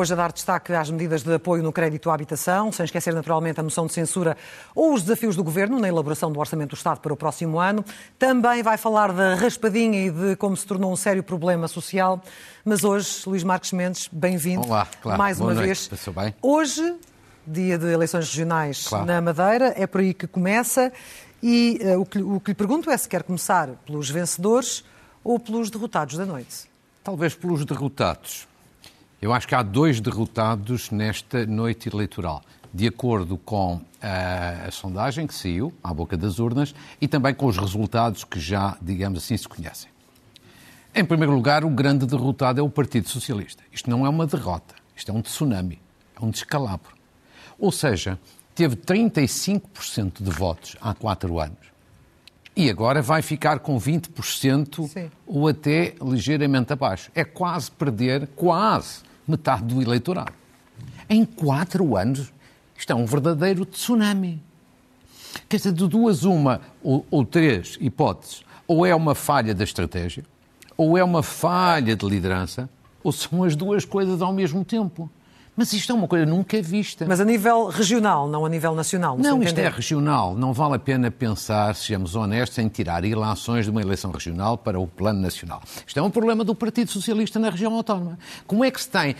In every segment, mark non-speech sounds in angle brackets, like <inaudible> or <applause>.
Hoje a dar destaque às medidas de apoio no crédito à habitação, sem esquecer naturalmente a moção de censura ou os desafios do Governo na elaboração do Orçamento do Estado para o próximo ano. Também vai falar da raspadinha e de como se tornou um sério problema social. Mas hoje, Luís Marques Mendes, bem-vindo Olá, claro. mais Boa uma noite. vez. Passou bem? Hoje, dia de eleições regionais Claro. na Madeira, é por aí que começa. E eh, o, que, o que lhe pergunto é se quer começar pelos vencedores ou pelos derrotados da noite. Talvez pelos derrotados. Eu acho que há dois derrotados nesta noite eleitoral, de acordo com a, a sondagem que saiu à boca das urnas e também com os resultados que já, digamos assim, se conhecem. Em primeiro lugar, o grande derrotado é o Partido Socialista. Isto não é uma derrota, isto é um tsunami, é um descalabro. Ou seja, teve 35% de votos há quatro anos e agora vai ficar com 20% Sim. ou até ligeiramente abaixo. É quase perder quase metade do eleitorado. Em quatro anos, isto é um verdadeiro tsunami. Quer dizer, de duas, uma ou, ou três hipóteses. Ou é uma falha da estratégia, ou é uma falha de liderança, ou são as duas coisas ao mesmo tempo. Mas isto é uma coisa nunca vista. Mas a nível regional, não a nível nacional. seu Não, isto é regional. Não vale a pena pensar, sejamos honestos, em tirar ilações de uma eleição regional para o plano nacional. Isto é um problema do Partido Socialista na região autónoma. Como é que se tem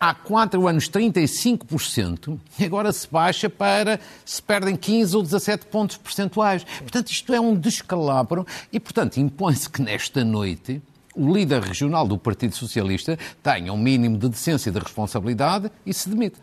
há quatro anos 35% e agora se baixa para se perdem 15 ou 17 pontos percentuais? Portanto, isto é um descalabro e, portanto, impõe-se que nesta noite o líder regional do Partido Socialista tenha um mínimo de decência e de responsabilidade e se demita.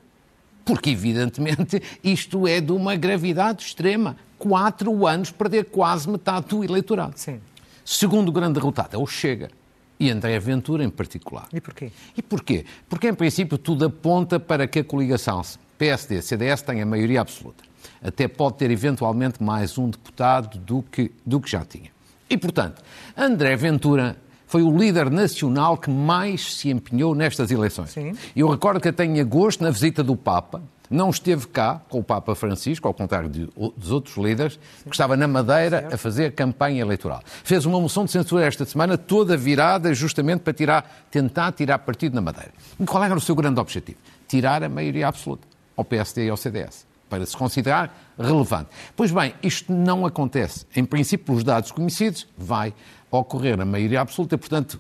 Porque, evidentemente, isto é de uma gravidade extrema. Quatro anos perder quase metade do eleitorado. Sim. Segundo grande derrotado é o Chega. E André Ventura em particular. E porquê? E porquê? Porque, em princípio, tudo aponta para que a coligação PSD-CDS tenha maioria absoluta. Até pode ter, eventualmente, mais um deputado do que, do que já tinha. E, portanto, André Ventura foi o líder nacional que mais se empenhou nestas eleições. Sim. Eu recordo que até em agosto, na visita do Papa, não esteve cá com o Papa Francisco, ao contrário de- dos outros líderes, que estava na Madeira a fazer campanha eleitoral. Fez uma moção de censura esta semana, toda virada justamente para tirar, tentar tirar partido na Madeira. E qual era o seu grande objetivo? Tirar a maioria absoluta ao PSD e ao CDS, para se considerar relevante. Pois bem, isto não acontece. Em princípio, pelos dados conhecidos, vai ocorrer a maioria absoluta, portanto,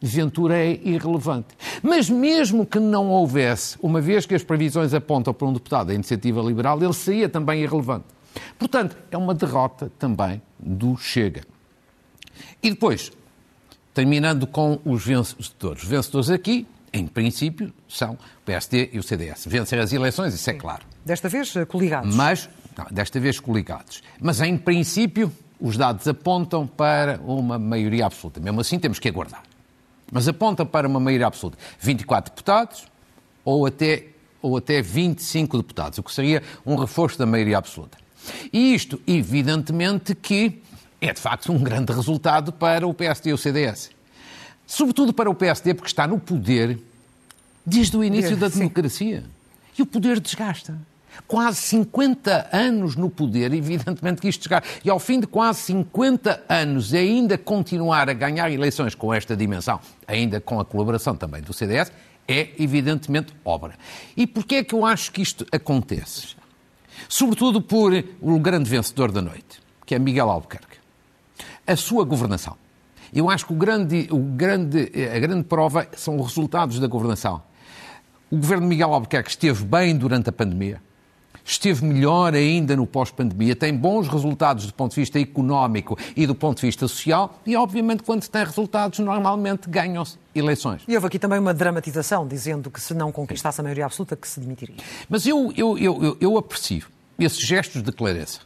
Ventura é irrelevante. Mas mesmo que não houvesse, uma vez que as previsões apontam para um deputado da Iniciativa Liberal, ele seria também irrelevante. Portanto, é uma derrota também do Chega. E depois, terminando com os vencedores. Os vencedores aqui, em princípio, são o PSD e o CDS. Vencer as eleições, isso é claro. Desta vez, eh, coligados. Mas, não, desta vez coligados. Mas, em princípio, os dados apontam para uma maioria absoluta. Mesmo assim, temos que aguardar. Mas apontam para uma maioria absoluta. 24 deputados ou até, ou até 25 deputados, o que seria um reforço da maioria absoluta. E isto, evidentemente, que é de facto um grande resultado para o PSD e o CDS. Sobretudo para o PSD, porque está no poder desde o início da democracia. E o poder desgasta. Quase 50 anos no poder, evidentemente que isto desgasta. E ao fim de quase 50 anos, ainda continuar a ganhar eleições com esta dimensão, ainda com a colaboração também do CDS, é evidentemente obra. E porquê é que eu acho que isto acontece? Sobretudo por o grande vencedor da noite, que é Miguel Albuquerque. A sua governação. Eu acho que o grande, o grande, a grande prova são os resultados da governação. O governo de Miguel Albuquerque esteve bem durante a pandemia, esteve melhor ainda no pós-pandemia, tem bons resultados do ponto de vista económico e do ponto de vista social, e obviamente quando se tem resultados, normalmente ganham-se eleições. E houve aqui também uma dramatização, dizendo que se não conquistasse a maioria absoluta, que se demitiria. Mas eu, eu, eu, eu, aprecio esses gestos de clareza.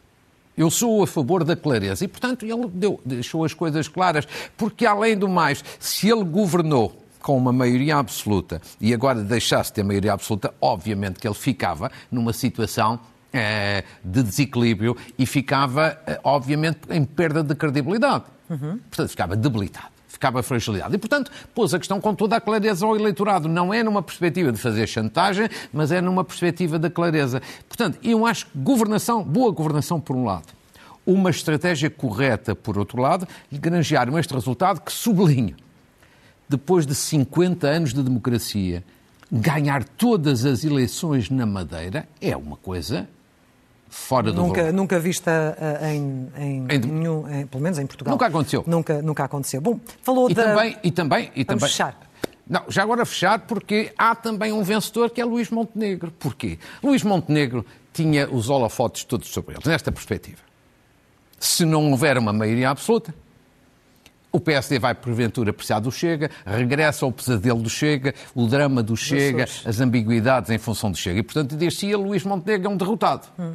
Eu sou a favor da clareza e, portanto, ele deu, deixou as coisas claras, porque, além do mais, se ele governou com uma maioria absoluta e agora deixasse de ter maioria absoluta, obviamente que ele ficava numa situação eh, de desequilíbrio e ficava, eh, obviamente, em perda de credibilidade. Uhum. Portanto, ficava debilitado ficava fragilidade. E, portanto, pôs a questão com toda a clareza ao eleitorado. Não é numa perspectiva de fazer chantagem, mas é numa perspectiva da clareza. Portanto, eu acho que governação, boa governação por um lado, uma estratégia correta por outro lado, e granjearam este resultado que sublinho. Depois de 50 anos de democracia, ganhar todas as eleições na Madeira é uma coisa fora do nunca, Nunca vista uh, em, em, em, nenhum, em, pelo menos em Portugal. Nunca aconteceu. Nunca, nunca aconteceu. Bom, falou e da... Também, e também... E Vamos também... fechar. Não, já agora fechar, porque há também um vencedor que é Luís Montenegro. Porquê? Luís Montenegro tinha os holofotes todos sobre ele, nesta perspectiva. Se não houver uma maioria absoluta, o PSD vai, porventura, precisar do Chega, regressa ao pesadelo do Chega, o drama do Chega, as ambiguidades em função do Chega. E, portanto, diz-se Luís Montenegro é um derrotado. Hum.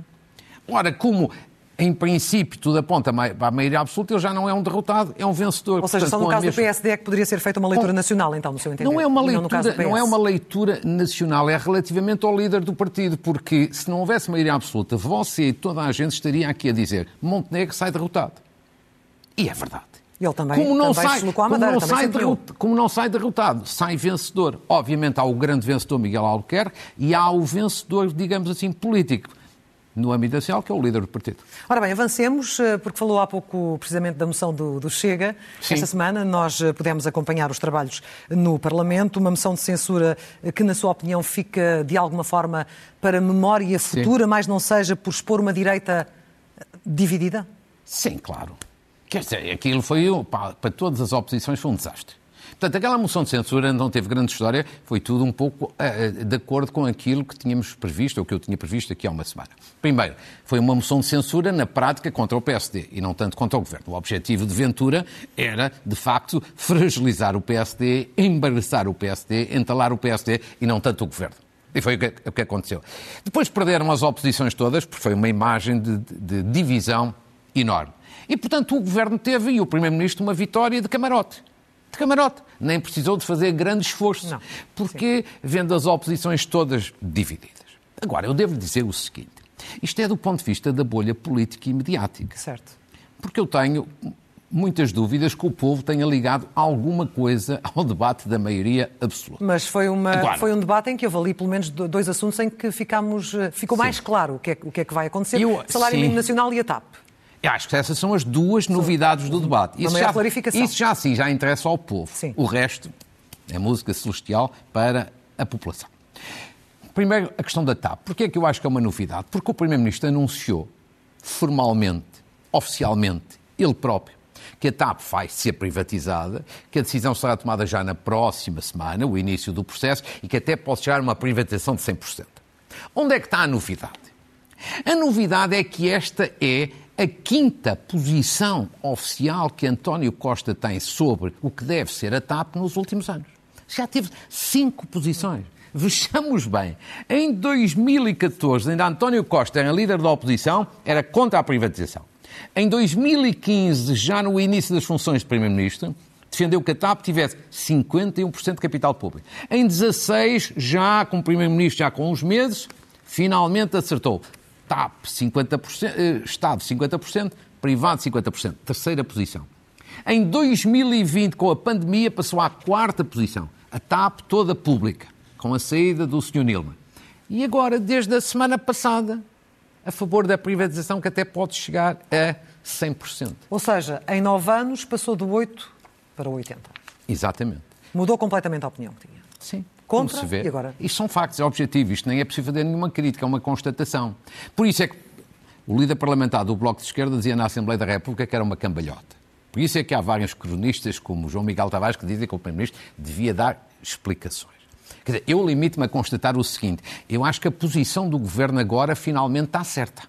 Ora, como em princípio tudo aponta para a maioria absoluta, ele já não é um derrotado, é um vencedor. Ou seja, Portanto, só no caso mesma... do PSD é que poderia ser feita uma leitura com... nacional, então, no seu entender. Não é uma leitura, não, não, é uma leitura nacional, é relativamente ao líder do partido, porque se não houvesse maioria absoluta, você e toda a gente estaria aqui a dizer Montenegro sai derrotado. E é verdade. Ele também, como não também sai, se como não sai derrotado, como não sai derrotado, sai vencedor. Obviamente há o grande vencedor Miguel Albuquerque e há o vencedor, digamos assim, político no âmbito nacional, que é o líder do partido. Ora bem, avancemos, eh, porque falou há pouco precisamente da moção do, do Chega. Sim. Esta semana nós eh, pudemos acompanhar os trabalhos no Parlamento, uma moção de censura eh, que, na sua opinião, fica de alguma forma para memória futura, Sim. mas não seja por expor uma direita dividida? Sim, claro. Quer dizer, aquilo foi, para, todas as oposições, foi um desastre. Portanto, aquela moção de censura não teve grande história, foi tudo um pouco uh, de acordo com aquilo que tínhamos previsto, ou que eu tinha previsto aqui há uma semana. Primeiro, foi uma moção de censura na prática contra o PSD e não tanto contra o Governo. O objetivo de Ventura era, de facto, fragilizar o PSD, embaraçar o PSD, entalar o PSD e não tanto o Governo. E foi o que, o que aconteceu. Depois perderam as oposições todas, porque foi uma imagem de, de divisão enorme. E, portanto, o Governo teve, e o Primeiro-Ministro, uma vitória de camarote de camarote. Nem precisou de fazer grande esforço. Não. Porque Sim. vendo as oposições todas divididas. Agora, eu devo dizer o seguinte: isto é do ponto de vista da bolha política e mediática. Certo. Porque eu tenho muitas dúvidas que o povo tenha ligado alguma coisa ao debate da maioria absoluta. Mas foi, uma, Agora, foi um debate em que houve ali pelo menos dois assuntos em que ficamos, eh, ficou sim. mais claro o que, é, o que é que vai acontecer, eu, salário mínimo nacional e a TAP. Acho que essas são as duas novidades do debate. Isso já, clarificação. Isso já sim, já interessa ao povo. Sim. O resto é música celestial para a população. Primeiro, a questão da TAP. Porquê é que eu acho que é uma novidade? Porque o Primeiro-Ministro anunciou formalmente, oficialmente, ele próprio, que a TAP vai ser privatizada, que a decisão será tomada já na próxima semana, o início do processo, e que até pode chegar a uma privatização de 100%. Onde é que está a novidade? A novidade é que esta é a quinta posição oficial que António Costa tem sobre o que deve ser a TAP nos últimos anos. Já teve cinco posições. Vejamos bem, em 2014, ainda António Costa era líder da oposição, era contra a privatização. Em 2015, já no início das funções de Primeiro-Ministro, defendeu que a TAP tivesse 51% de capital público. Em 16, já como Primeiro-Ministro, já com uns meses, finalmente acertou. TAP 50%, eh, Estado 50%, privado 50%. Terceira posição. Em 2020, com a pandemia, passou à quarta posição. A TAP toda pública, com a saída do Sr. Nilma. E agora, desde a semana passada, a favor da privatização, que até pode chegar a 100%. Ou seja, em nove anos passou de 8 para 80. Exatamente. Mudou completamente a opinião que tinha. Sim contra se vê. e agora? Isto são factos, é objetivo, isto nem é preciso fazer nenhuma crítica, é uma constatação. Por isso é que o líder parlamentar do Bloco de Esquerda dizia na Assembleia da República que era uma cambalhota. Por isso é que há vários cronistas, como João Miguel Tavares, que dizem que o Primeiro-Ministro devia dar explicações. Quer dizer, eu limito-me a constatar o seguinte: eu acho que a posição do governo agora finalmente está certa.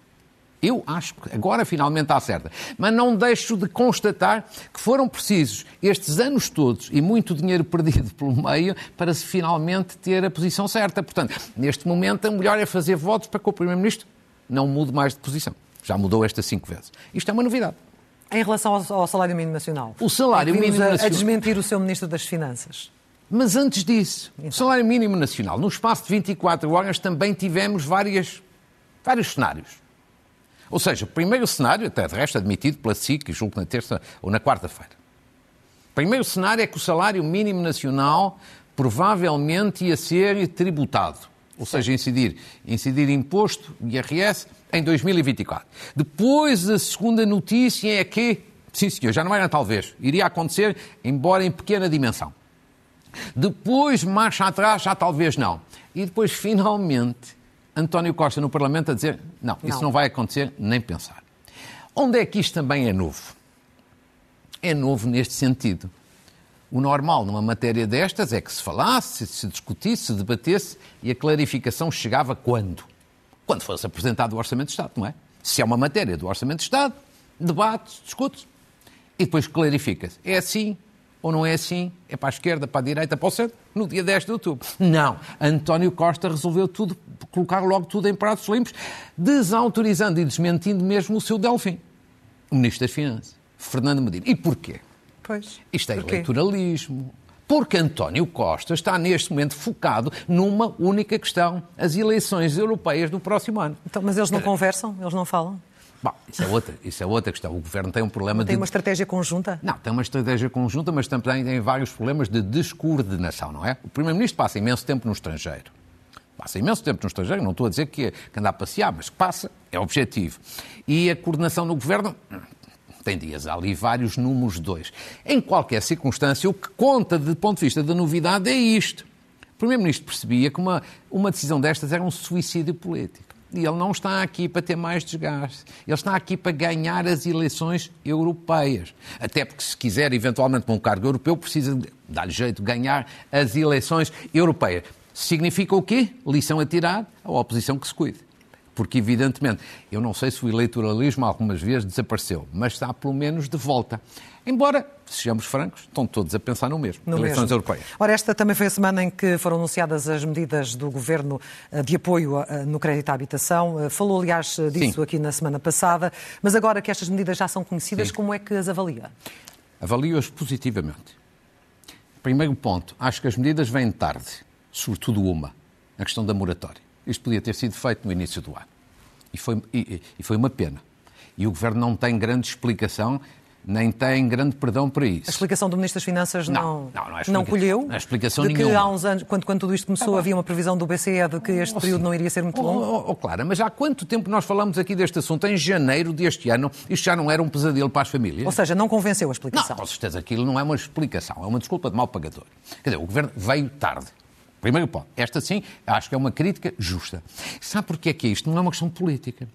Eu acho que agora finalmente está certa. Mas não deixo de constatar que foram precisos estes anos todos e muito dinheiro <laughs> perdido pelo meio para se finalmente ter a posição certa. Portanto, neste momento, o melhor é fazer votos para que o Primeiro-Ministro não mude mais de posição. Já mudou estas cinco vezes. Isto é uma novidade. Em relação ao, salário mínimo nacional. O salário mínimo a, nacional. A desmentir o seu Ministro das Finanças. Mas antes disso, o salário mínimo nacional, no espaço de 24 horas também tivemos várias, vários cenários. Ou seja, o primeiro cenário, até de resto admitido pela SIC, julgo na terça ou na quarta-feira. O primeiro cenário é que o salário mínimo nacional provavelmente ia ser tributado, ou seja, incidir, incidir imposto, IRS, em 2024. Depois, a segunda notícia é que, sim senhor, já não era talvez, iria acontecer, embora em pequena dimensão. Depois, marcha atrás, já talvez não. E depois, <laughs> finalmente, António Costa no Parlamento a dizer: não, não, isso não vai acontecer, nem pensar. Onde é que isto também é novo? É novo neste sentido. O normal numa matéria destas é que se falasse, se discutisse, se debatesse e a clarificação chegava quando? Quando fosse apresentado o Orçamento de Estado, não é? Se é uma matéria do Orçamento de Estado, debate, discute-se e depois clarifica-se. É assim, ou não é assim? É para a esquerda, para a direita, para o centro, no dia 10 de outubro. Não. António Costa resolveu tudo, colocar logo tudo em pratos limpos, desautorizando e desmentindo mesmo o seu Delfim, o Ministro das Finanças, Fernando Medina. E porquê? Pois. Isto é porquê? eleitoralismo. Porque António Costa está neste momento focado numa única questão, as eleições europeias do próximo ano. Então, mas eles não conversam? Eles não falam? Bom, isso é, outra, isso é outra questão. O governo tem um problema não de. Tem uma estratégia conjunta? Não, tem uma estratégia conjunta, mas também tem vários problemas de descoordenação, não é? O Primeiro-Ministro passa imenso tempo no estrangeiro. Passa imenso tempo no estrangeiro, não estou a dizer que, que anda a passear, mas que passa, é objetivo. E a coordenação no governo hum, tem dias, ali vários números dois. Em qualquer circunstância, o que conta do ponto de vista da novidade é isto. O Primeiro-Ministro percebia que uma, uma decisão destas era um suicídio político. Ele não está aqui para ter mais desgaste. Ele está aqui para ganhar as eleições europeias. Até porque, se quiser, eventualmente, para um cargo europeu, precisa dar-lhe jeito de ganhar as eleições europeias. Significa o quê? Lição a tirar à oposição que se cuide. Porque, evidentemente, eu não sei se o eleitoralismo algumas vezes desapareceu, mas está pelo menos de volta. Embora, sejamos francos, estão todos a pensar no mesmo, no eleições mesmo. europeias. Ora, esta também foi a semana em que foram anunciadas as medidas do Governo eh, de apoio eh, no crédito à habitação. Eh, falou, aliás, disso Sim. aqui na semana passada, mas agora que estas medidas já são conhecidas, Sim. como é que as avalia? Avalio-as positivamente. Primeiro ponto, acho que as medidas vêm tarde, sobretudo uma, a questão da moratória. Isto podia ter sido feito no início do ano. E foi, e, e foi uma pena. E o Governo não tem grande explicação nem tem grande perdão para isso. A explicação do Ministro das Finanças não, não, não, é não colheu? Não é explicação de que nenhuma. há uns anos, quando, quando tudo isto começou, ah, havia uma previsão do BCE de que este oh, período sim. não iria ser muito longo? Oh, oh, oh, Clara, mas há quanto tempo nós falamos aqui deste assunto? Em janeiro deste ano, isto já não era um pesadelo para as famílias? Ou seja, não convenceu a explicação? Não, com certeza, aquilo não é uma explicação, é uma desculpa de mal pagador. Quer dizer, o Governo veio tarde. Primeiro ponto. Esta sim, acho que é uma crítica justa. Sabe porquê é que é isto? Não é uma questão política.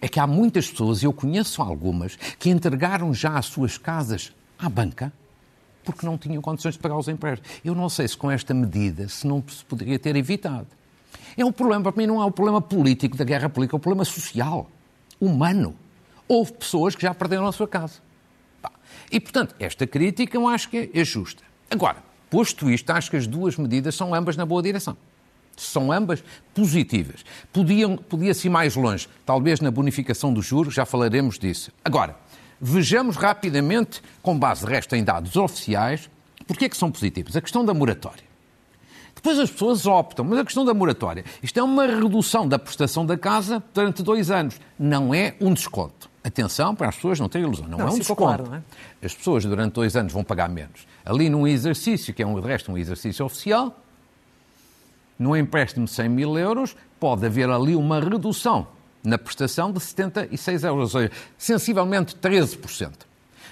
É que há muitas pessoas, e eu conheço algumas, que entregaram já as suas casas à banca porque não tinham condições de pagar os empréstimos. Eu não sei se com esta medida se não se poderia ter evitado. É um problema, para mim não é um problema político da guerra política, é um problema social, humano. Houve pessoas que já perderam a sua casa. E, portanto, esta crítica eu acho que é justa. Agora, posto isto, acho que as duas medidas são ambas na boa direção são ambas positivas. Podiam, podia-se ir mais longe, talvez na bonificação dos juros, já falaremos disso. Agora, vejamos rapidamente, com base de resto em dados oficiais, porque é que são positivos. A questão da moratória. Depois as pessoas optam, mas a questão da moratória, isto é uma redução da prestação da casa durante dois anos, não é um desconto. Atenção para as pessoas não terem ilusão, não, não é um desconto. Claro, é? As pessoas durante dois anos vão pagar menos. Ali num exercício, que é um, de resto um exercício oficial, no empréstimo de 100 mil euros, pode haver ali uma redução na prestação de 76 euros, ou seja, sensivelmente 13%.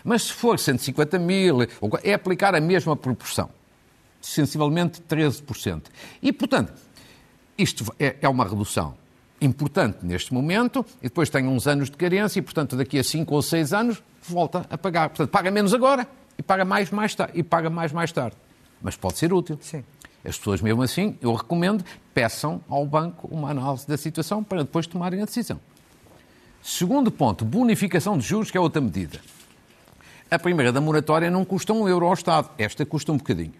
Mas se for 150 mil, é aplicar a mesma proporção, sensivelmente 13%. E, portanto, isto é, é uma redução importante neste momento, e depois tem uns anos de carência, e, portanto, daqui a 5 ou 6 anos, volta a pagar. Portanto, paga menos agora e paga mais mais tarde. E paga mais mais tarde. Mas pode ser útil. Sim. As pessoas, mesmo assim, eu recomendo, peçam ao banco uma análise da situação para depois tomarem a decisão. Segundo ponto, bonificação de juros, que é outra medida. A primeira da moratória não custa um euro ao Estado, esta custa um bocadinho.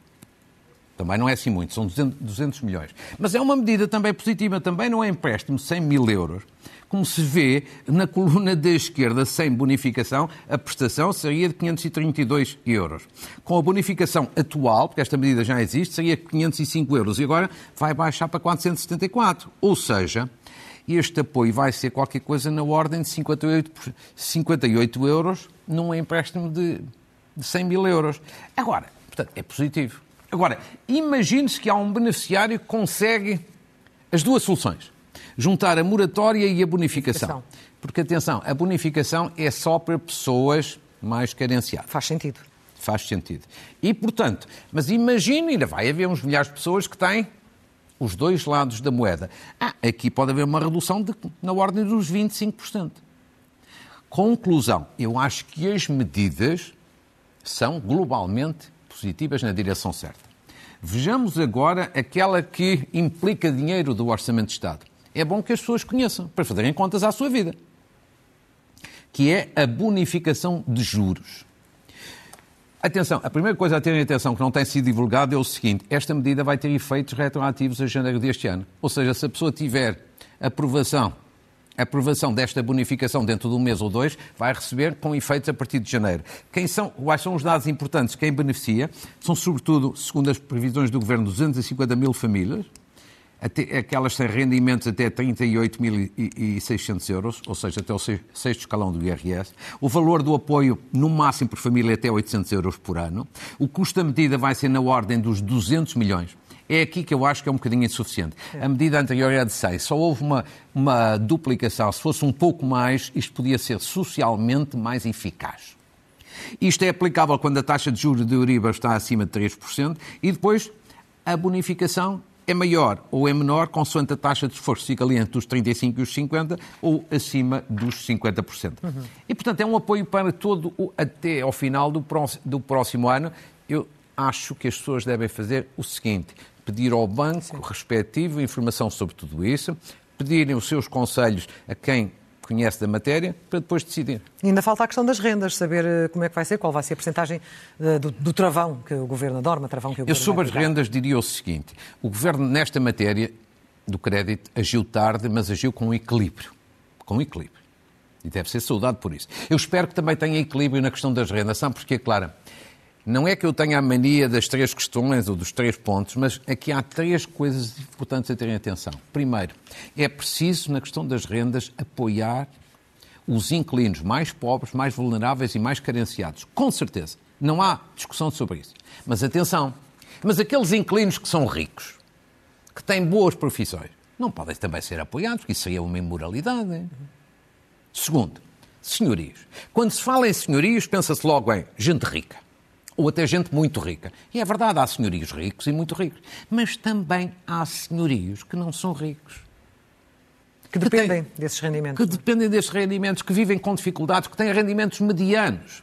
Também não é assim muito, são 200 milhões. Mas é uma medida também positiva, também não é empréstimo 100 mil euros. Como se vê na coluna da esquerda, sem bonificação, a prestação seria de 532 euros. Com a bonificação atual, porque esta medida já existe, seria 505 euros e agora vai baixar para 474. Ou seja, este apoio vai ser qualquer coisa na ordem de 58, 58 euros num empréstimo de, de 100 mil euros. Agora, portanto, é positivo. Agora, imagine-se que há um beneficiário que consegue as duas soluções: juntar a moratória e a bonificação. Porque, atenção, a bonificação é só para pessoas mais carenciadas. Faz sentido. Faz sentido. E, portanto, mas imagine, ainda vai haver uns milhares de pessoas que têm os dois lados da moeda. Ah, aqui pode haver uma redução de, na ordem dos 25%. Conclusão, eu acho que as medidas são globalmente positivas na direção certa. Vejamos agora aquela que implica dinheiro do Orçamento de Estado. É bom que as pessoas conheçam, para fazerem contas à sua vida. Que é a bonificação de juros. Atenção, a primeira coisa a terem atenção que não tem sido divulgado é o seguinte: esta medida vai ter efeitos retroativos a janeiro deste ano. Ou seja, se a pessoa tiver aprovação a aprovação desta bonificação dentro de um mês ou dois vai receber com efeitos a partir de janeiro. Quem são, quais são os dados importantes? Quem beneficia são, sobretudo, segundo as previsões do Governo, 250 mil famílias, até, aquelas têm rendimentos até 38.600 euros, ou seja, até o sexto escalão do IRS. O valor do apoio, no máximo por família, é até 800 euros por ano. O custo da medida vai ser na ordem dos 200 milhões. É aqui que eu acho que é um bocadinho insuficiente. A medida anterior era de 6, só houve uma, uma duplicação. Se fosse um pouco mais, isto podia ser socialmente mais eficaz. Isto é aplicável quando a taxa de juros de Euribor está acima de 3% e depois a bonificação é maior ou é menor, consoante a taxa de esforço fica ali entre os 35% e os 50% ou acima dos 50%. Uhum. E, portanto, é um apoio para todo, o, até ao final do, do próximo ano. Eu acho que as pessoas devem fazer o seguinte: pedir ao banco Sim. respectivo informação sobre tudo isso, pedirem os seus conselhos a quem conhece da matéria para depois decidir. E ainda falta a questão das rendas, saber eh, como é que vai ser, qual vai ser a porcentagem eh, do, do, travão que o Governo, a norma travão que o Eu Governo sobre as rendas diria o seguinte, o Governo nesta matéria do crédito agiu tarde, mas agiu com equilíbrio. Com equilíbrio. E deve ser saudado por isso. Eu espero que também tenha equilíbrio na questão das rendas, sabe porque, Clara? Não é que eu tenha a mania das três questões ou dos três pontos, mas aqui há três coisas importantes a terem atenção. Primeiro, é preciso, na questão das rendas, apoiar os inquilinos mais pobres, mais vulneráveis e mais carenciados. Com certeza. Não há discussão sobre isso. Mas atenção, mas aqueles inquilinos que são ricos, que têm boas profissões, não podem também ser apoiados, porque isso seria uma imoralidade. Segundo, senhorios. Quando se fala em senhorios, pensa-se logo em gente rica ou até gente muito rica. E é verdade, há senhorios ricos e muito ricos. Mas também há senhorios que não são ricos. Que dependem que têm, desses rendimentos. Que dependem desses rendimentos, que vivem com dificuldades, que têm rendimentos medianos.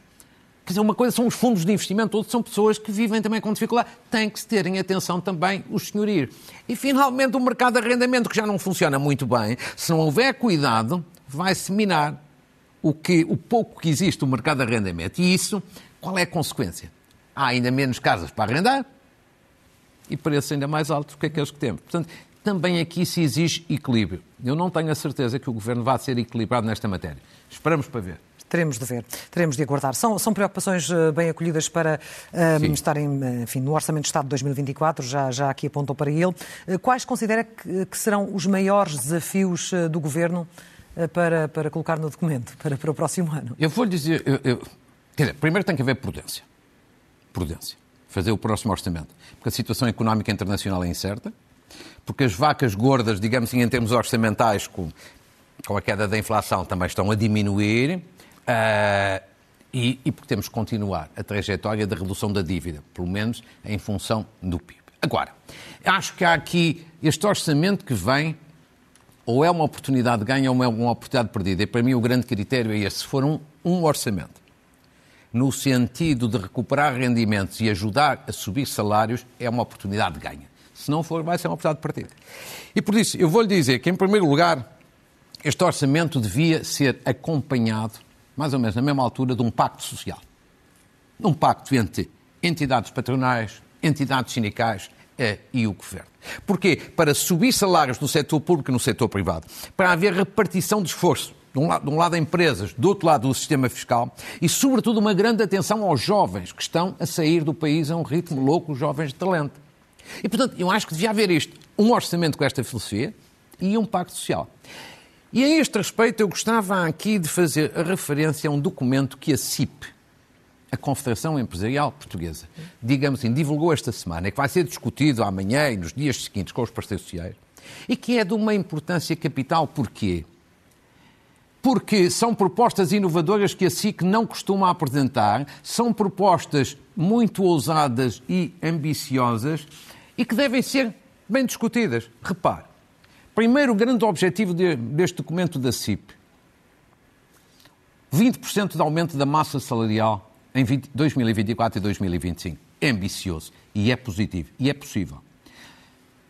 Quer dizer, uma coisa são os fundos de investimento, outras são pessoas que vivem também com dificuldade. Tem que se terem atenção também os senhorios. E, finalmente, o mercado de arrendamento, que já não funciona muito bem, se não houver cuidado, vai-se minar o, que, o pouco que existe o mercado de arrendamento. E isso, qual é a consequência? Há ainda menos casas para arrendar e preços ainda mais altos do que aqueles que temos. Portanto, também aqui se exige equilíbrio. Eu não tenho a certeza que o Governo vá ser equilibrado nesta matéria. Esperamos para ver. Teremos de ver, teremos de aguardar. São, são preocupações eh, bem acolhidas para um, estarem eh, enfim, no Orçamento de Estado de 2024, já, já aqui apontou para ele. Eh, quais considera que, que serão os maiores desafios do Governo para, para colocar no documento <laughs> para, para o próximo ano? Eu vou lhe dizer, eu, eu, quer dizer, primeiro tem que haver prudência prudência. Fazer o próximo orçamento. Porque a situação económica internacional é incerta, porque as vacas gordas, digamos assim, em termos orçamentais, com, com a queda da inflação, também estão a diminuir. Uh, e, e, porque temos que continuar a trajetória da redução da dívida, pelo menos em função do PIB. Agora, acho que há aqui este orçamento que vem, ou é uma oportunidade de ganho ou é uma oportunidade perdida. E para mim o grande critério é esse. Se for um, um orçamento no sentido de recuperar rendimentos e ajudar a subir salários, é uma oportunidade de ganho. Se não for, vai ser uma oportunidade de partida. E por isso, eu vou-lhe dizer que, em primeiro lugar, este orçamento devia ser acompanhado, mais ou menos na mesma altura, de um pacto social. Um pacto entre entidades patronais, entidades sindicais, é, e o governo. Porquê? Para subir salários no setor público e no setor privado, para haver repartição de esforço. De um, lado, de um lado, empresas, do outro lado, o sistema fiscal e, sobretudo, uma grande atenção aos jovens que estão a sair do país a um ritmo louco, os jovens de talento. E, portanto, eu acho que devia haver isto: um orçamento com esta filosofia e um pacto social. E a este respeito, eu gostava aqui de fazer a referência a um documento que a CIP, a Confederação Empresarial Portuguesa, digamos assim, divulgou esta semana, e que vai ser discutido amanhã e nos dias seguintes com os parceiros sociais, e que é de uma importância capital. Porquê? Porque são propostas inovadoras que a SIC não costuma apresentar, são propostas muito ousadas e ambiciosas e que devem ser bem discutidas. Repare, primeiro grande objetivo deste documento da CIP, 20% de aumento da massa salarial em 20, 2024 e 2025. É ambicioso e é positivo e é possível.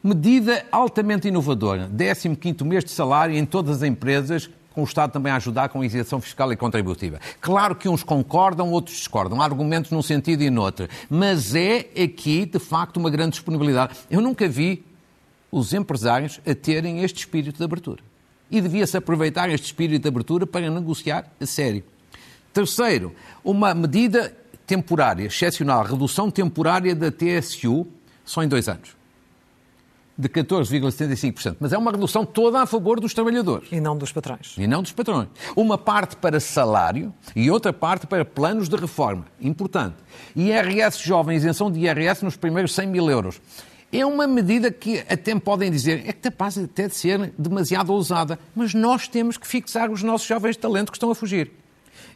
Medida altamente inovadora, 15º mês de salário em todas as empresas, com o Estado também a ajudar com a isenção fiscal e contributiva. Claro que uns concordam, outros discordam, há argumentos num sentido e noutro, mas é aqui, de facto, uma grande disponibilidade. Eu nunca vi os empresários a terem este espírito de abertura. E devia-se aproveitar este espírito de abertura para negociar a sério. Terceiro, uma medida temporária, excepcional, redução temporária da TSU, só em dois anos. De 14,75%. Mas é uma redução toda a favor dos trabalhadores. E não dos patrões. E não dos patrões. Uma parte para salário e outra parte para planos de reforma. Importante. IRS jovem, isenção de IRS nos primeiros 100 mil euros. É uma medida que até podem dizer é capaz até de ser demasiado ousada, mas nós temos que fixar os nossos jovens talentos que estão a fugir.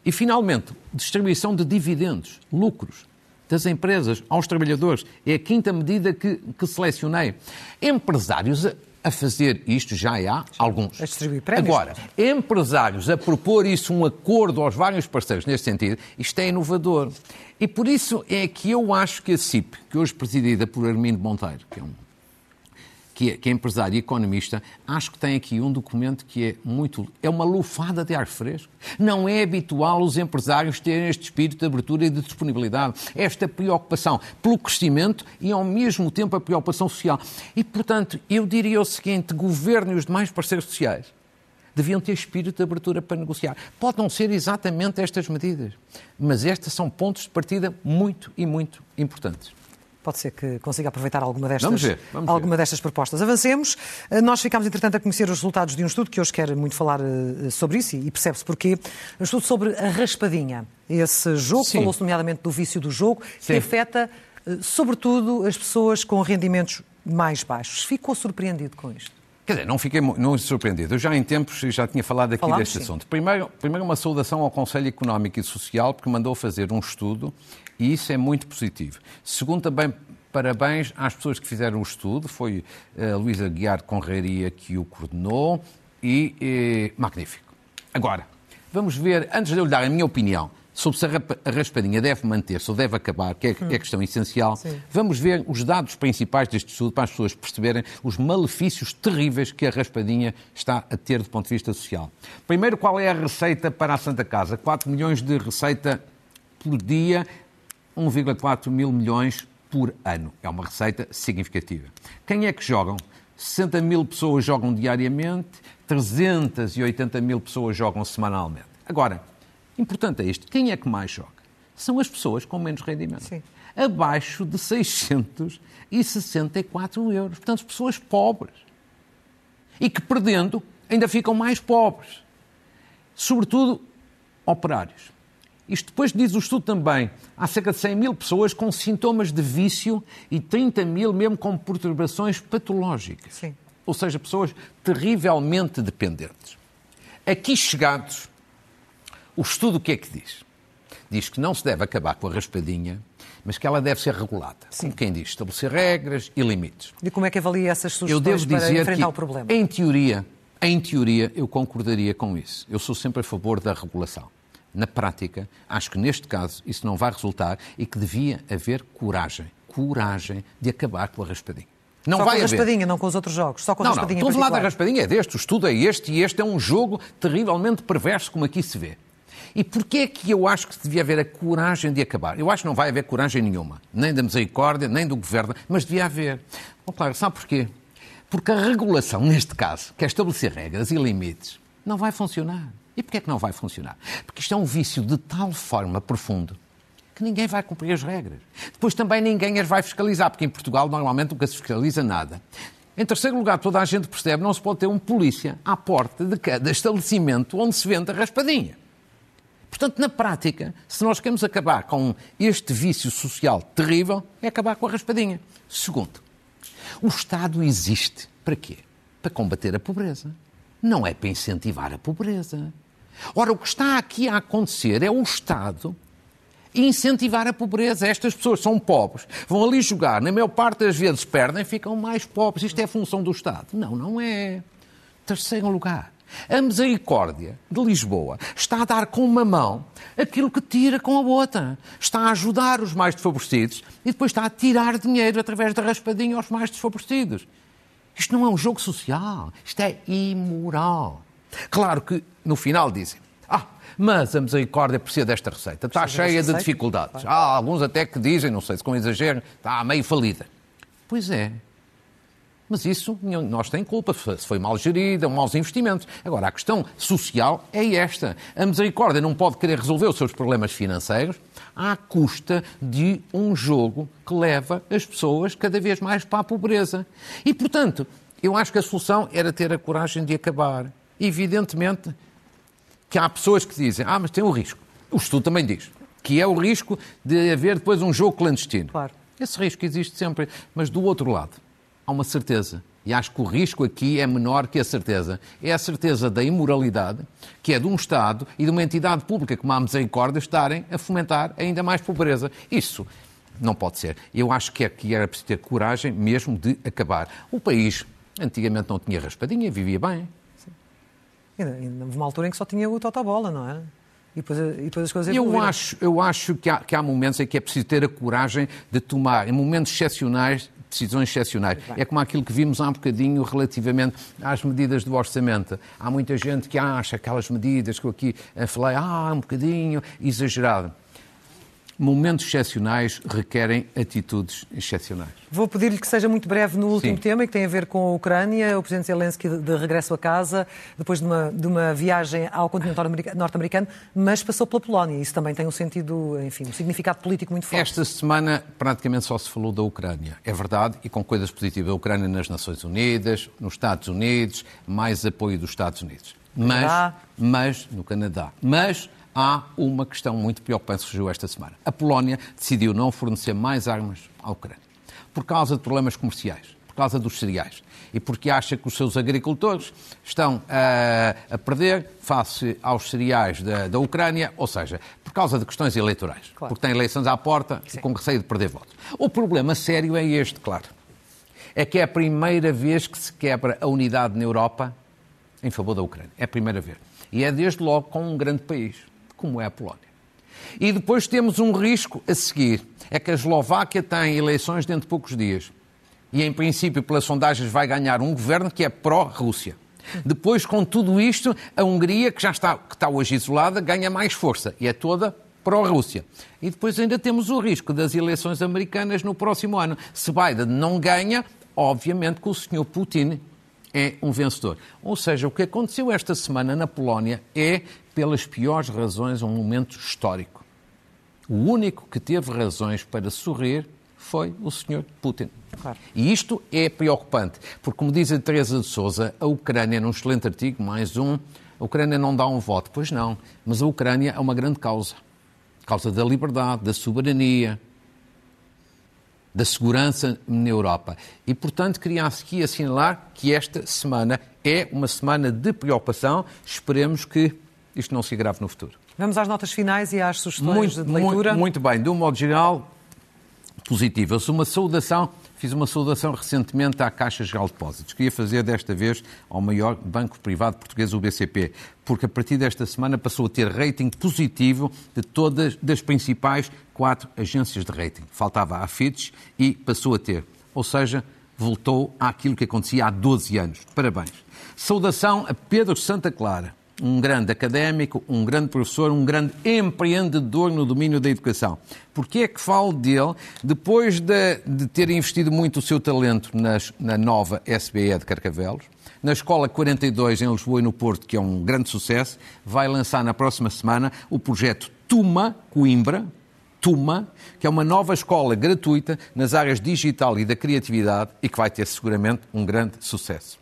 E, finalmente, distribuição de dividendos, lucros das empresas aos trabalhadores. É a quinta medida que, que selecionei. Empresários a, a fazer isto já há alguns. A distribuir prémios. Agora, empresários a propor isso, um acordo aos vários parceiros neste sentido, isto é inovador. E por isso é que eu acho que a CIP, que hoje presidida por Armindo Monteiro, que é um que é, que é empresário e economista, acho que tem aqui um documento que é muito. é uma lufada de ar fresco. Não é habitual os empresários terem este espírito de abertura e de disponibilidade, esta preocupação pelo crescimento e, ao mesmo tempo, a preocupação social. E, portanto, eu diria o seguinte: governo e os demais parceiros sociais deviam ter espírito de abertura para negociar. Pode não ser exatamente estas medidas, mas estas são pontos de partida muito e muito importantes. Pode ser que consiga aproveitar alguma destas, vamos ver, vamos alguma ver. destas propostas. Avancemos. Eh, nós ficámos, entretanto, a conhecer os resultados de um estudo que hoje quero muito falar eh, sobre isso e percebe-se porquê. Um estudo sobre a raspadinha. Esse jogo, falou-se nomeadamente do vício do jogo, Sim. que afeta, eh, sobretudo, as pessoas com rendimentos mais baixos. Ficou surpreendido com isto? Quer dizer, não fiquei não surpreendido. Eu já em tempos já tinha falado aqui Falamos, deste sim. assunto. Primeiro, primeiro, uma saudação ao Conselho Económico e Social, porque mandou fazer um estudo e isso é muito positivo. Segundo, também parabéns às pessoas que fizeram o estudo. Foi a Luísa Guiar Conraria que o coordenou e, e magnífico. Agora, vamos ver, antes de eu lhe dar a minha opinião sobre se a raspadinha deve manter-se ou deve acabar, que é, que é a questão essencial, Sim. vamos ver os dados principais deste estudo para as pessoas perceberem os malefícios terríveis que a raspadinha está a ter do ponto de vista social. Primeiro, qual é a receita para a Santa Casa? 4 milhões de receita por dia 1,4 mil milhões por ano. É uma receita significativa. Quem é que jogam? 60 mil pessoas jogam diariamente, 380 mil pessoas jogam semanalmente. Agora, importante é isto: quem é que mais joga? São as pessoas com menos rendimento. Sim. Abaixo de 664 euros. Portanto, pessoas pobres. E que, perdendo, ainda ficam mais pobres. Sobretudo, operários. Isto depois diz o estudo também. Há cerca de 100 mil pessoas com sintomas de vício e 30 mil mesmo com perturbações patológicas. Sim. Ou seja, pessoas terrivelmente dependentes. Aqui chegados, o estudo o que é que diz? Diz que não se deve acabar com a raspadinha, mas que ela deve ser regulada. Sim. Como quem diz, estabelecer regras e limites. E como é que avalia essas sugestões eu devo para enfrentar que, o problema? Em teoria, em teoria, eu concordaria com isso. Eu sou sempre a favor da regulação na prática, acho que neste caso isso não vai resultar e que devia haver coragem, coragem de acabar com a raspadinha. Não só vai com a raspadinha, haver. não com os outros jogos, só com a não, raspadinha. Não, estou a falar da raspadinha, é deste, o estudo é este e este é um jogo terrivelmente perverso, como aqui se vê. E porquê é que eu acho que devia haver a coragem de acabar? Eu acho que não vai haver coragem nenhuma, nem da misericórdia, nem do governo, mas devia haver. Bom, claro, sabe porquê? Porque a regulação, neste caso, que é estabelecer regras e limites, não vai funcionar. E porquê é que não vai funcionar? Porque isto é um vício de tal forma profundo que ninguém vai cumprir as regras. Depois também ninguém as vai fiscalizar, porque em Portugal normalmente nunca se fiscaliza nada. Em terceiro lugar, toda a gente percebe, não se pode ter um polícia à porta de cada estabelecimento onde se vende a raspadinha. Portanto, na prática, se nós queremos acabar com este vício social terrível, é acabar com a raspadinha. Segundo, o Estado existe para quê? Para combater a pobreza. Não é para incentivar a pobreza. Ora, o que está aqui a acontecer é o Estado incentivar a pobreza. Estas pessoas são pobres, vão ali jogar, na maior parte das vezes perdem, ficam mais pobres. Isto é função do Estado. Não, não é. Terceiro lugar, a misericórdia de Lisboa está a dar com uma mão aquilo que tira com a outra. Está a ajudar os mais desfavorecidos e depois está a tirar dinheiro através da raspadinha aos mais desfavorecidos. Isto não é um jogo social, isto é imoral. Claro que no final dizem, ah, mas a misericórdia precisa desta receita, está precisa cheia de dificuldades. Há alguns até que dizem, não sei se com exagero, está meio falida. Pois é, mas isso nós tem culpa, se foi mal gerida, maus investimentos. Agora, a questão social é esta. A misericórdia não pode querer resolver os seus problemas financeiros à custa de um jogo que leva as pessoas cada vez mais para a pobreza. E, portanto, eu acho que a solução era ter a coragem de acabar. Evidentemente que há pessoas que dizem, ah, mas tem um risco. O estudo também diz, que é o risco de haver depois um jogo clandestino. Claro. Esse risco existe sempre. Mas do outro lado, há uma certeza. E acho que o risco aqui é menor que a certeza. É a certeza da imoralidade, que é de um Estado e de uma entidade pública como a Misericórdia estarem a fomentar ainda mais pobreza. Isso não pode ser. Eu acho que aqui era preciso ter coragem mesmo de acabar. O país antigamente não tinha raspadinha, vivia bem. Houve uma altura em que só tinha o Totobola, não é? E depois, e depois as coisas eu acho, eu acho que há, que há momentos em que é preciso ter a coragem de tomar, em momentos excepcionais, decisões excepcionais. É como aquilo que vimos há um bocadinho relativamente às medidas do orçamento. Há muita gente que acha aquelas medidas que eu aqui falei, ah, um bocadinho exagerado momentos excepcionais requerem atitudes excepcionais. Vou pedir-lhe que seja muito breve no último Sim. tema, que tem a ver com a Ucrânia. O Presidente Zelensky de regresso a casa, depois de uma, de uma viagem ao continente norte-americano, mas passou pela Polónia. Isso também tem um sentido, enfim, um significado político muito forte. Esta semana praticamente só se falou da Ucrânia. É verdade, e com coisas positivas. A Ucrânia nas Nações Unidas, nos Estados Unidos, mais apoio dos Estados Unidos. Mas, mas no Canadá. Mas há uma questão muito preocupante que surgiu esta semana. A Polónia decidiu não fornecer mais armas à Ucrânia por causa de problemas comerciais, por causa dos cereais e porque acha que os seus agricultores estão a, a perder face aos cereais da, da, Ucrânia, ou seja, por causa de questões eleitorais, claro. porque tem eleições à porta Sim. e com receio de perder votos. O problema sério é este, claro. É que é a primeira vez que se quebra a unidade na Europa em favor da Ucrânia. É a primeira vez. E é desde logo com um grande país como é a Polónia. E depois temos um risco a seguir, é que a Eslováquia tem eleições dentro de poucos dias. E, em princípio, pelas sondagens, vai ganhar um governo que é pró-Rússia. Depois, com tudo isto, a Hungria, que já está, que está hoje isolada, ganha mais força e é toda pró-Rússia. E depois ainda temos o risco das eleições americanas no próximo ano. Se Biden não ganha, obviamente que o senhor Putin é um vencedor. Ou seja, o que aconteceu esta semana na Polónia é pelas piores razões, um momento histórico. O único que teve razões para sorrir foi o Sr. Putin. Claro. E isto é preocupante, porque, como diz a Teresa de Souza, a Ucrânia, num excelente artigo, mais um, a Ucrânia não dá um voto. Pois não, mas a Ucrânia é uma grande causa. Causa da liberdade, da soberania, da segurança na Europa. E, portanto, queria aqui assinalar que esta semana é uma semana de preocupação. Esperemos que isto não se agrave no futuro. Vamos às notas finais e às sugestões muito, de leitura. Muito, muito bem, de um modo geral, positivo. Uma saudação, fiz uma saudação recentemente à Caixa Geral de Depósitos. Queria fazer desta vez ao maior banco privado português, o BCP, porque a partir desta semana passou a ter rating positivo de todas as principais quatro agências de rating. Faltava a Fitch e passou a ter. Ou seja, voltou àquilo que acontecia há 12 anos. Parabéns. Saudação a Pedro Santa Clara um grande académico, um grande professor, um grande empreendedor no domínio da educação. Porquê é que falo dele? Depois de, de ter investido muito o seu talento nas, na nova SBE de Carcavelos, na Escola 42 em Lisboa e no Porto, que é um grande sucesso, vai lançar na próxima semana o projeto Tuma Coimbra, Tuma, que é uma nova escola gratuita nas áreas digital e da criatividade e que vai ter seguramente um grande sucesso.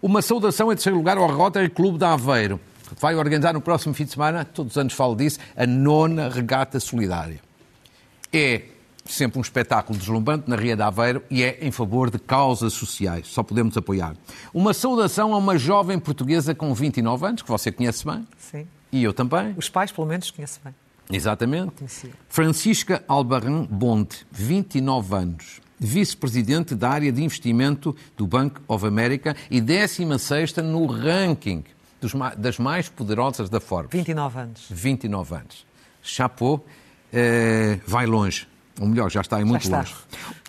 Uma saudação em terceiro lugar ao Rotary Clube de Aveiro, vai organizar no próximo fim de semana, todos os anos falo disso, a nona regata solidária. É sempre um espetáculo deslumbrante na Ria de Aveiro e é em favor de causas sociais. Só podemos apoiar. Uma saudação a uma jovem portuguesa com 29 anos, que você conhece bem. Sim. E eu também. Os pais, pelo menos, conhecem bem. Exatamente. Francisca Albarrán Bonte, 29 anos. Vice-presidente da área de investimento do Bank of America e 16 no ranking dos, das mais poderosas da Forbes. 29 anos. 29 anos. Chapeau, eh, vai longe. Ou melhor, já está em muito longe.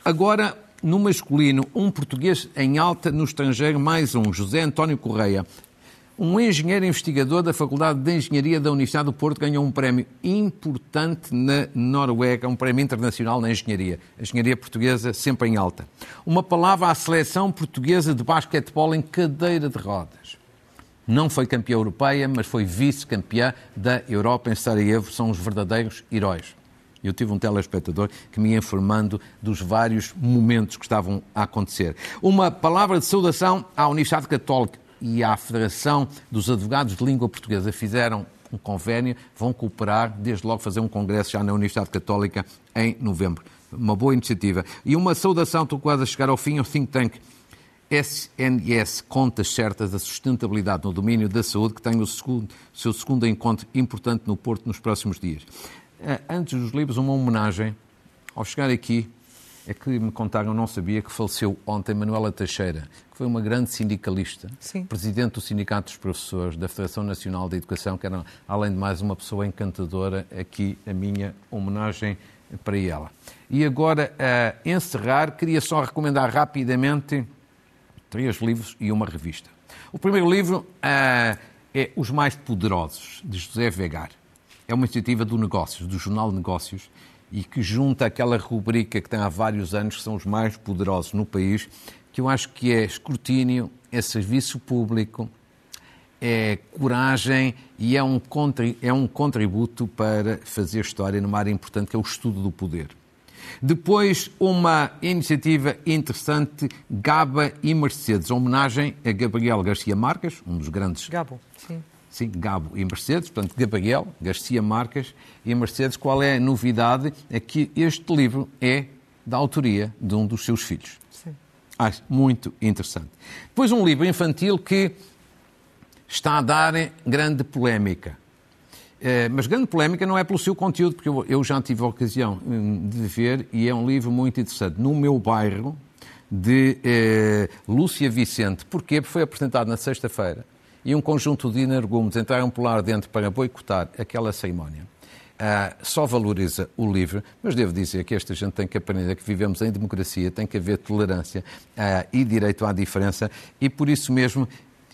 Agora, no masculino, um português em alta no estrangeiro, mais um, José António Correia. Um engenheiro investigador da Faculdade de Engenharia da Universidade do Porto ganhou um prémio importante na Noruega, um prémio internacional na engenharia. A engenharia portuguesa sempre em alta. Uma palavra à seleção portuguesa de basquetebol em cadeira de rodas. Não foi campeã europeia, mas foi vice-campeã da Europa em Sarajevo. São os verdadeiros heróis. Eu tive um telespectador que me ia informando dos vários momentos que estavam a acontecer. Uma palavra de saudação à Universidade Católica e à Federação dos Advogados de Língua Portuguesa. Fizeram um convênio, vão cooperar, desde logo fazer um congresso já na Universidade Católica em novembro. Uma boa iniciativa. E uma saudação, estou quase a chegar ao fim, ao think tank SNS Contas Certas da Sustentabilidade no Domínio da Saúde, que tem o segundo, seu segundo encontro importante no Porto nos próximos dias. Eh, antes dos livros, uma homenagem. Ao chegar aqui, é que me contaram, não sabia, que faleceu ontem Manuela Teixeira, que foi uma grande sindicalista, Sim. presidente do Sindicato dos Professores, da Federação Nacional da Educação, que era, além de mais, uma pessoa encantadora. Aqui a minha homenagem para ela. E agora, a encerrar, queria só recomendar rapidamente três livros e uma revista. O primeiro livro uh, é Os Mais Poderosos, de José Vegar. É uma iniciativa do Negócios, do Jornal Negócios, e que junta aquela rubrica que tem há vários anos, que são os mais poderosos no país, que eu acho que é escrutínio, é serviço público, é coragem e é um, é um contributo para fazer história numa área importante que é o estudo do poder. Depois, uma iniciativa interessante, Gaba e Mercedes, homenagem a Gabriel Garcia Marques, um dos grandes Gabo, sim. Sim, Gabo e Mercedes, portanto, Gabriel, Garcia Marques e Mercedes. Qual é a novidade? É que este livro é da autoria de um dos seus filhos. Sim. Acho muito interessante. Depois um livro infantil que está a dar grande polémica. Eh, mas grande polémica não é pelo seu conteúdo, porque eu já tive a ocasião hum, de ver e é um livro muito interessante. No meu bairro, de eh, Lúcia Vicente. Porquê? Porque foi apresentado na sexta-feira e um conjunto de energúmenos entraram por lá dentro para boicotar aquela cerimónia. Uh, só valoriza o livre, mas devo dizer que esta gente tem que aprender que vivemos em democracia, tem que haver tolerância uh, e direito à diferença, e por isso mesmo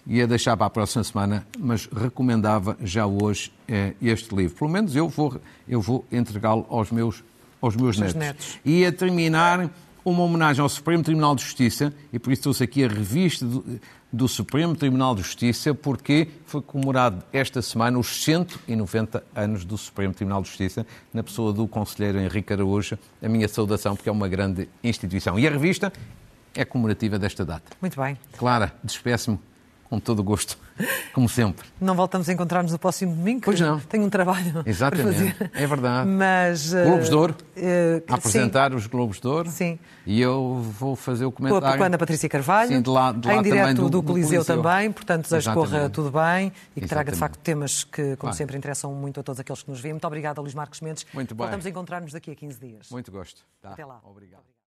ia deixar para a próxima semana, mas recomendava já hoje uh, este livro. Pelo menos eu vou, eu vou entregá-lo aos meus, aos meus netos. netos. E a terminar, uma homenagem ao Supremo Tribunal de Justiça, e por isso trouxe aqui a revista do, do Supremo Tribunal de Justiça, porque foi comemorado esta semana os 190 anos do Supremo Tribunal de Justiça, na pessoa do Conselheiro Henrique Araújo. A minha saudação, porque é uma grande instituição. E a revista é comemorativa desta data. Muito bem. Clara, despeço-me com todo o gosto, como sempre. Não voltamos a encontrar-nos no próximo domingo? Pois não. Tenho um trabalho Exatamente, é verdade. Mas, uh, Globos de Ouro, uh, a apresentar sim. os Globos de Ouro. Sim. E eu vou fazer o comentário. Com a Patrícia Carvalho, sim, de lá, de lá em direto do, do, Coliseu, Coliseu também, portanto desejo que corra tudo bem e que traga de Exatamente. facto temas que, como Claro. sempre, interessam muito a todos aqueles que nos veem. Muito obrigada, Luís Marcos Mendes. Muito bem. Voltamos a encontrar-nos daqui a 15 dias. Muito gosto. Tá. Até lá. Obrigado.